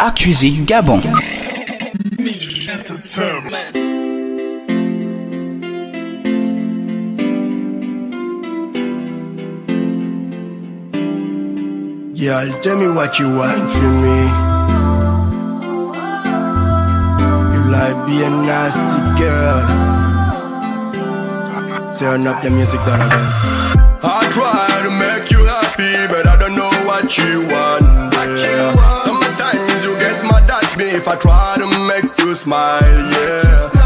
Actu Zik Gabon. Girl, tell me what you want from me. You like being nasty, girl. Turn up the music, darling. I try to make you happy, but I don't know what you want. I try to make you smile, yeah.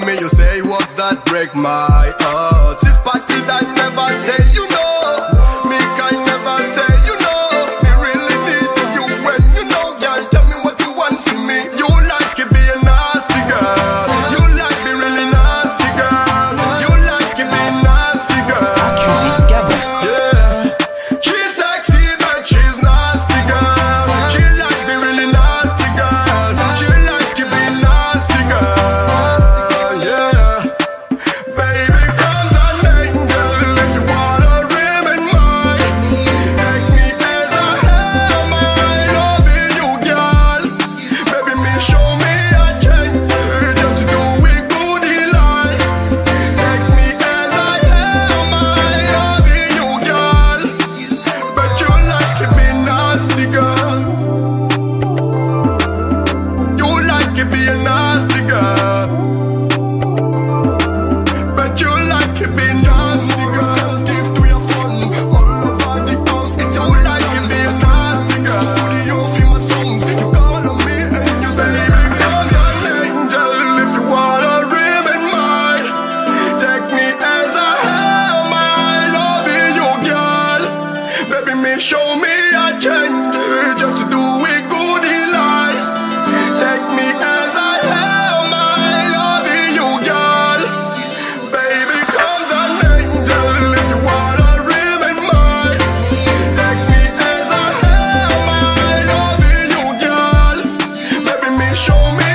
to me, you say words that break my heart? show me